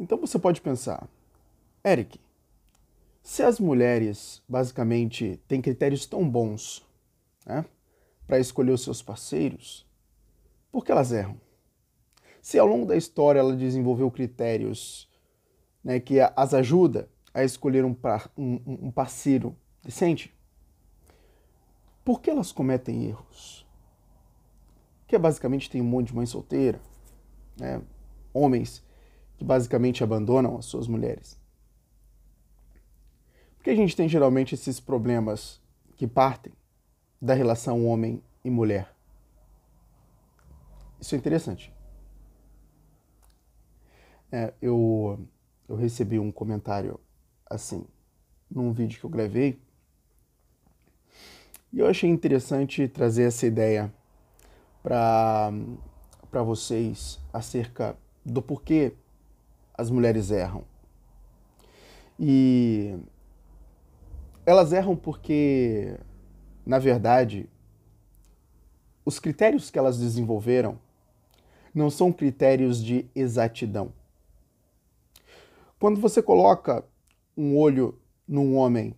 Então você pode pensar, Eric, se as mulheres basicamente têm critérios tão bons né, para escolher os seus parceiros, por que elas erram? Se ao longo da história ela desenvolveu critérios né, que as ajuda a escolher um, um, um parceiro decente, por que elas cometem erros? Que basicamente tem um monte de mãe solteira, né, homens que basicamente abandonam as suas mulheres. Porque a gente tem geralmente esses problemas que partem da relação homem e mulher. Isso é interessante. É, eu, eu recebi um comentário assim, num vídeo que eu gravei, e eu achei interessante trazer essa ideia para vocês acerca do porquê as mulheres erram. E elas erram porque, na verdade, os critérios que elas desenvolveram não são critérios de exatidão. Quando você coloca um olho num homem,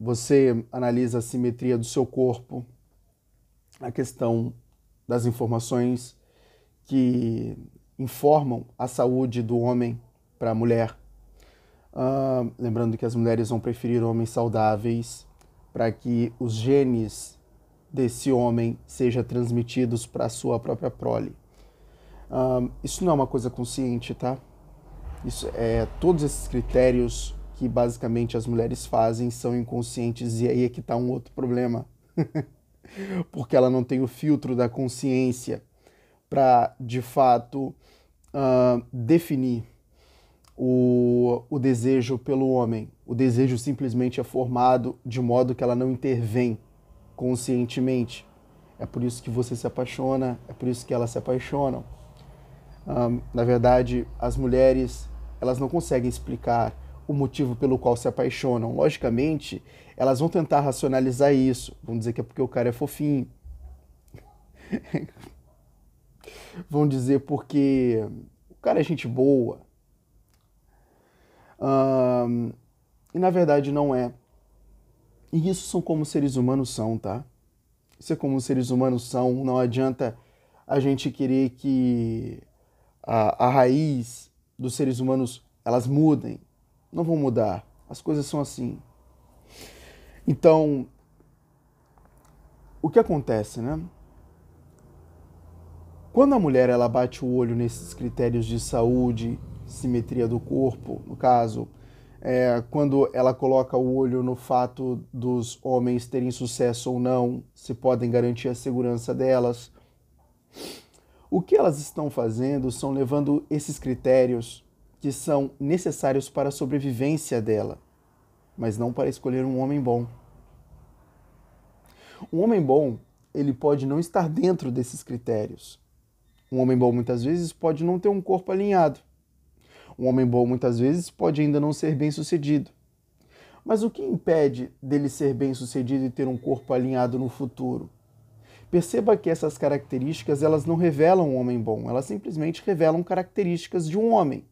você analisa a simetria do seu corpo, a questão das informações que informam a saúde do homem para a mulher, Uh, lembrando que as mulheres vão preferir homens saudáveis para que os genes desse homem sejam transmitidos para a sua própria prole. Uh, isso não é uma coisa consciente, tá? Isso é todos esses critérios que basicamente as mulheres fazem são inconscientes e aí é que está um outro problema, porque ela não tem o filtro da consciência para de fato uh, definir o, o desejo pelo homem. O desejo simplesmente é formado de modo que ela não intervém conscientemente. É por isso que você se apaixona, é por isso que elas se apaixonam. Um, na verdade, as mulheres elas não conseguem explicar o motivo pelo qual se apaixonam. Logicamente, elas vão tentar racionalizar isso. Vão dizer que é porque o cara é fofinho. vão dizer porque o cara é gente boa, e na verdade não é. E isso são como seres humanos são, tá? Isso é como seres humanos são. Não adianta a gente querer que a, a raiz dos seres humanos elas mudem. Não vão mudar. As coisas são assim. Então, o que acontece, né? Quando a mulher ela bate o olho nesses critérios de saúde, simetria do corpo, no caso, é, quando ela coloca o olho no fato dos homens terem sucesso ou não, se podem garantir a segurança delas. O que elas estão fazendo são levando esses critérios que são necessários para a sobrevivência dela, mas não para escolher um homem bom. Um homem bom, ele pode não estar dentro desses critérios. Um homem bom muitas vezes pode não ter um corpo alinhado um homem bom muitas vezes pode ainda não ser bem sucedido. Mas o que impede dele ser bem sucedido e ter um corpo alinhado no futuro? Perceba que essas características elas não revelam um homem bom, elas simplesmente revelam características de um homem.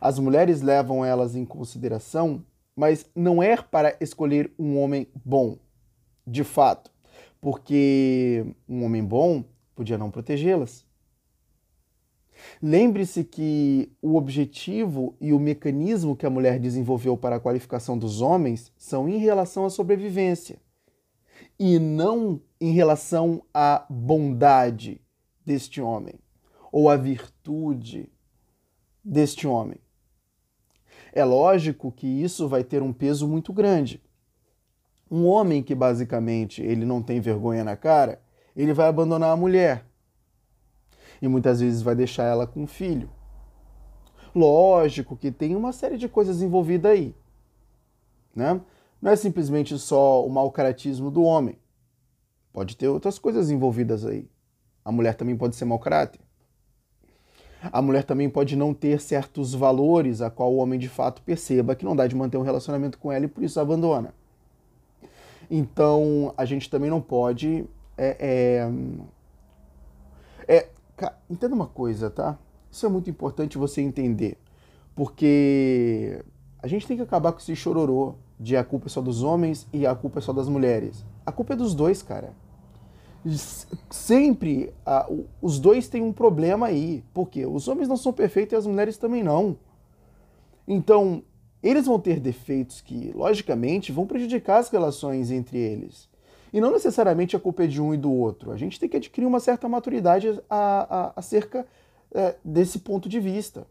As mulheres levam elas em consideração, mas não é para escolher um homem bom, de fato, porque um homem bom podia não protegê-las. Lembre-se que o objetivo e o mecanismo que a mulher desenvolveu para a qualificação dos homens são em relação à sobrevivência e não em relação à bondade deste homem ou à virtude deste homem. É lógico que isso vai ter um peso muito grande. Um homem que basicamente ele não tem vergonha na cara, ele vai abandonar a mulher e muitas vezes vai deixar ela com um filho. Lógico que tem uma série de coisas envolvidas aí. Né? Não é simplesmente só o mau caratismo do homem. Pode ter outras coisas envolvidas aí. A mulher também pode ser mau caráter. A mulher também pode não ter certos valores a qual o homem de fato perceba que não dá de manter um relacionamento com ela e por isso abandona. Então a gente também não pode é, é, é, entenda uma coisa, tá? Isso é muito importante você entender, porque a gente tem que acabar com esse chororô de a culpa é só dos homens e a culpa é só das mulheres. A culpa é dos dois, cara. Sempre a, os dois têm um problema aí. porque Os homens não são perfeitos e as mulheres também não. Então, eles vão ter defeitos que, logicamente, vão prejudicar as relações entre eles. E não necessariamente a culpa é de um e do outro. A gente tem que adquirir uma certa maturidade a, a, acerca é, desse ponto de vista.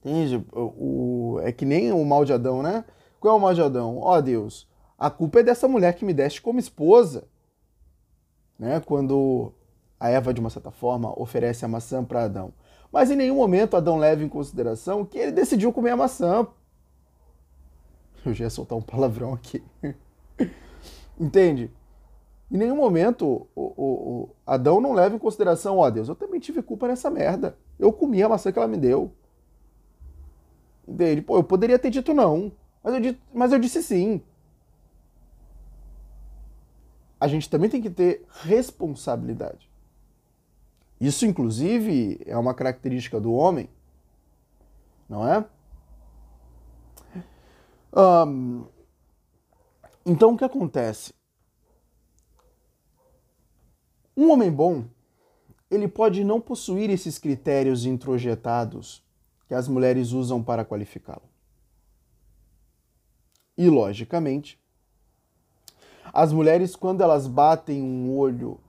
Entende? O, é que nem o mal de Adão, né? Qual é o mal de Adão? Ó oh, Deus, a culpa é dessa mulher que me deste como esposa. Né? Quando a Eva, de uma certa forma, oferece a maçã para Adão. Mas em nenhum momento Adão leva em consideração que ele decidiu comer a maçã. Eu já ia soltar um palavrão aqui. Entende? Em nenhum momento o, o, o, Adão não leva em consideração, ó oh, Deus, eu também tive culpa nessa merda. Eu comi a maçã que ela me deu. Entende? Pô, eu poderia ter dito não, mas eu, mas eu disse sim. A gente também tem que ter responsabilidade. Isso, inclusive, é uma característica do homem, não é? Um, então, o que acontece? Um homem bom, ele pode não possuir esses critérios introjetados que as mulheres usam para qualificá-lo. E, logicamente, as mulheres, quando elas batem um olho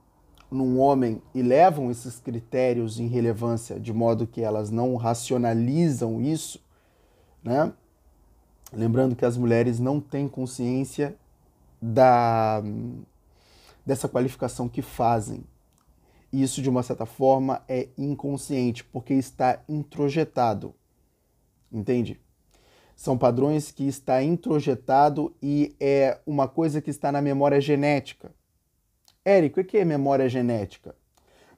num homem e levam esses critérios em relevância de modo que elas não racionalizam isso, né? Lembrando que as mulheres não têm consciência da dessa qualificação que fazem. E isso de uma certa forma é inconsciente, porque está introjetado. Entende? São padrões que está introjetado e é uma coisa que está na memória genética. Érico, o que é memória genética?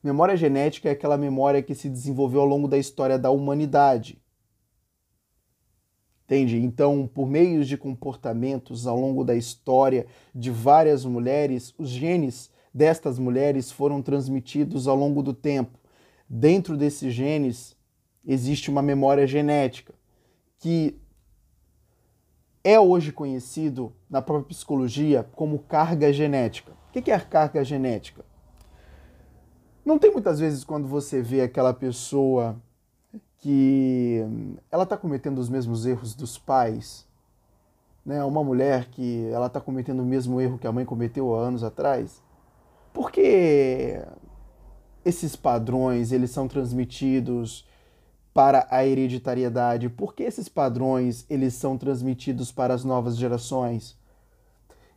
Memória genética é aquela memória que se desenvolveu ao longo da história da humanidade. Entende? Então, por meio de comportamentos ao longo da história de várias mulheres, os genes destas mulheres foram transmitidos ao longo do tempo. Dentro desses genes existe uma memória genética que é hoje conhecido na própria psicologia como carga genética. O que é a carga genética? Não tem muitas vezes quando você vê aquela pessoa que ela está cometendo os mesmos erros dos pais, né? Uma mulher que ela está cometendo o mesmo erro que a mãe cometeu há anos atrás, porque esses padrões eles são transmitidos para a hereditariedade? Por que esses padrões eles são transmitidos para as novas gerações?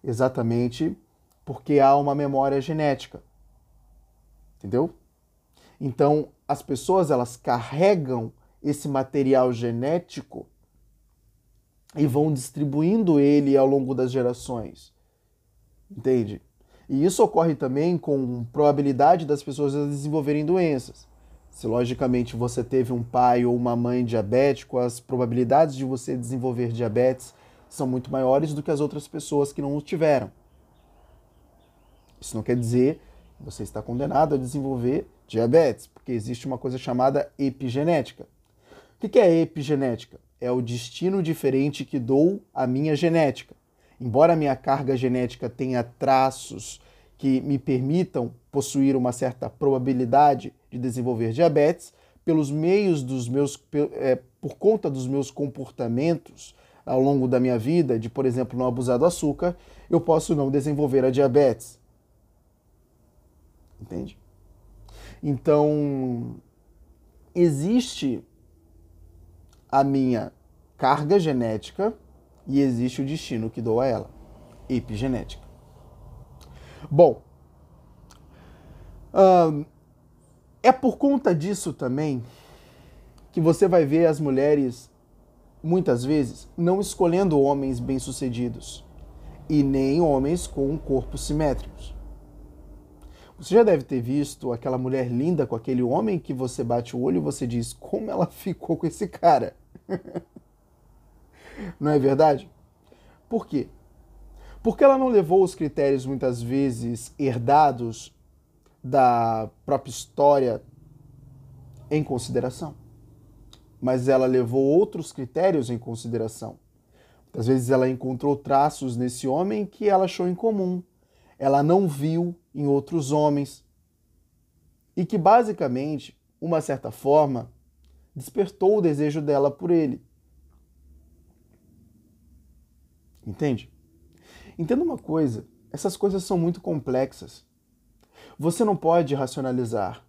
Exatamente porque há uma memória genética. Entendeu? Então, as pessoas elas carregam esse material genético e vão distribuindo ele ao longo das gerações. Entende? E isso ocorre também com probabilidade das pessoas desenvolverem doenças. Se logicamente você teve um pai ou uma mãe diabético, as probabilidades de você desenvolver diabetes são muito maiores do que as outras pessoas que não o tiveram. Isso não quer dizer que você está condenado a desenvolver diabetes, porque existe uma coisa chamada epigenética. O que é epigenética? É o destino diferente que dou à minha genética. Embora a minha carga genética tenha traços que me permitam possuir uma certa probabilidade de desenvolver diabetes, pelos meios dos meus, é, por conta dos meus comportamentos ao longo da minha vida, de por exemplo não abusar do açúcar, eu posso não desenvolver a diabetes. Entende? Então, existe a minha carga genética e existe o destino que dou a ela, epigenética. Bom, é por conta disso também que você vai ver as mulheres, muitas vezes, não escolhendo homens bem-sucedidos e nem homens com corpos simétricos. Você já deve ter visto aquela mulher linda com aquele homem que você bate o olho e você diz como ela ficou com esse cara. não é verdade? Por quê? Porque ela não levou os critérios muitas vezes herdados da própria história em consideração. Mas ela levou outros critérios em consideração. Às vezes ela encontrou traços nesse homem que ela achou incomum. Ela não viu em outros homens. E que basicamente, uma certa forma, despertou o desejo dela por ele. Entende? Entenda uma coisa: essas coisas são muito complexas. Você não pode racionalizar.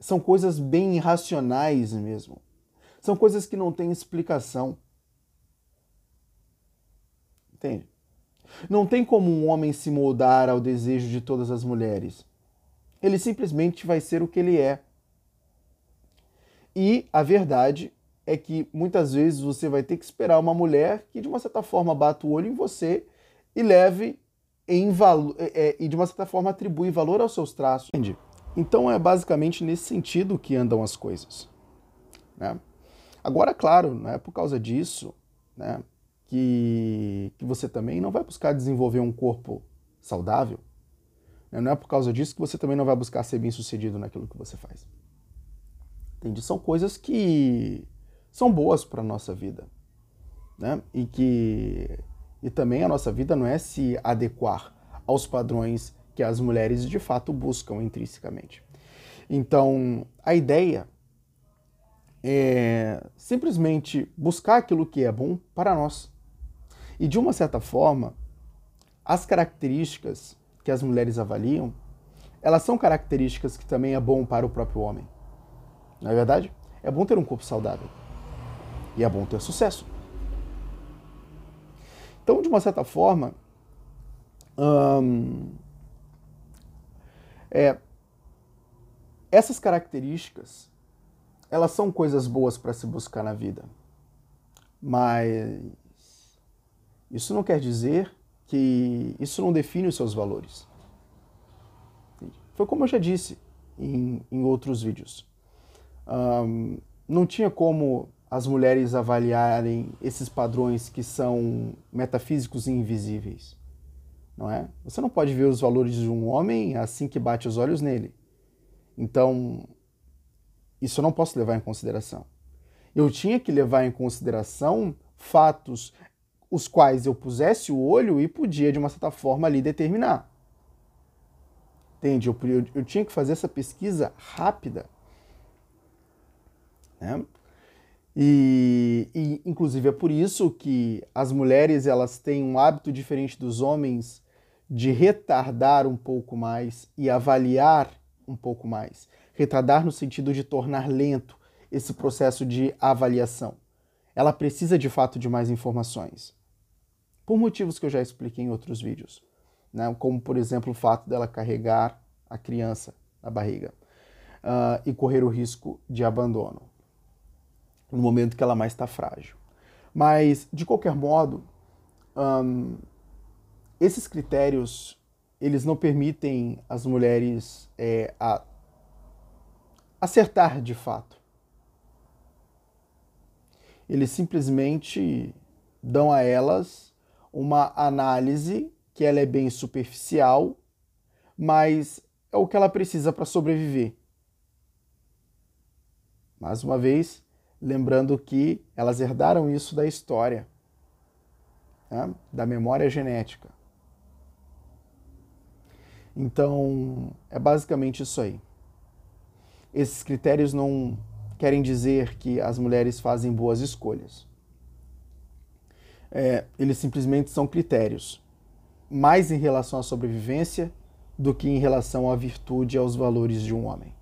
São coisas bem irracionais mesmo. São coisas que não têm explicação. Entende? Não tem como um homem se moldar ao desejo de todas as mulheres. Ele simplesmente vai ser o que ele é. E a verdade é que muitas vezes você vai ter que esperar uma mulher que de uma certa forma bata o olho em você e leve em valor é, é, e de uma certa forma atribui valor aos seus traços. Entende? Então é basicamente nesse sentido que andam as coisas. Né? Agora, claro, não é por causa disso né, que, que você também não vai buscar desenvolver um corpo saudável. Né? Não é por causa disso que você também não vai buscar ser bem sucedido naquilo que você faz. Entende? São coisas que são boas para a nossa vida. Né? E que e também a nossa vida não é se adequar aos padrões que as mulheres de fato buscam intrinsecamente. Então, a ideia é simplesmente buscar aquilo que é bom para nós. E de uma certa forma, as características que as mulheres avaliam, elas são características que também é bom para o próprio homem. Não é verdade? É bom ter um corpo saudável. E é bom ter sucesso. Então, de uma certa forma, hum, é, essas características elas são coisas boas para se buscar na vida, mas isso não quer dizer que isso não define os seus valores. Foi como eu já disse em, em outros vídeos. Um, não tinha como as mulheres avaliarem esses padrões que são metafísicos e invisíveis. Não é? Você não pode ver os valores de um homem assim que bate os olhos nele. Então, isso eu não posso levar em consideração. Eu tinha que levar em consideração fatos os quais eu pusesse o olho e podia, de uma certa forma, ali determinar. Entende? Eu, eu, eu tinha que fazer essa pesquisa rápida. Né? E, e, inclusive é por isso que as mulheres elas têm um hábito diferente dos homens de retardar um pouco mais e avaliar um pouco mais. Retardar no sentido de tornar lento esse processo de avaliação. Ela precisa de fato de mais informações. Por motivos que eu já expliquei em outros vídeos. Né? Como, por exemplo, o fato dela carregar a criança na barriga uh, e correr o risco de abandono no momento que ela mais está frágil. Mas, de qualquer modo, um, esses critérios eles não permitem as mulheres é, acertar de fato. Eles simplesmente dão a elas uma análise que ela é bem superficial, mas é o que ela precisa para sobreviver. Mais uma vez, lembrando que elas herdaram isso da história, né? da memória genética. Então, é basicamente isso aí. Esses critérios não querem dizer que as mulheres fazem boas escolhas. É, eles simplesmente são critérios, mais em relação à sobrevivência do que em relação à virtude e aos valores de um homem.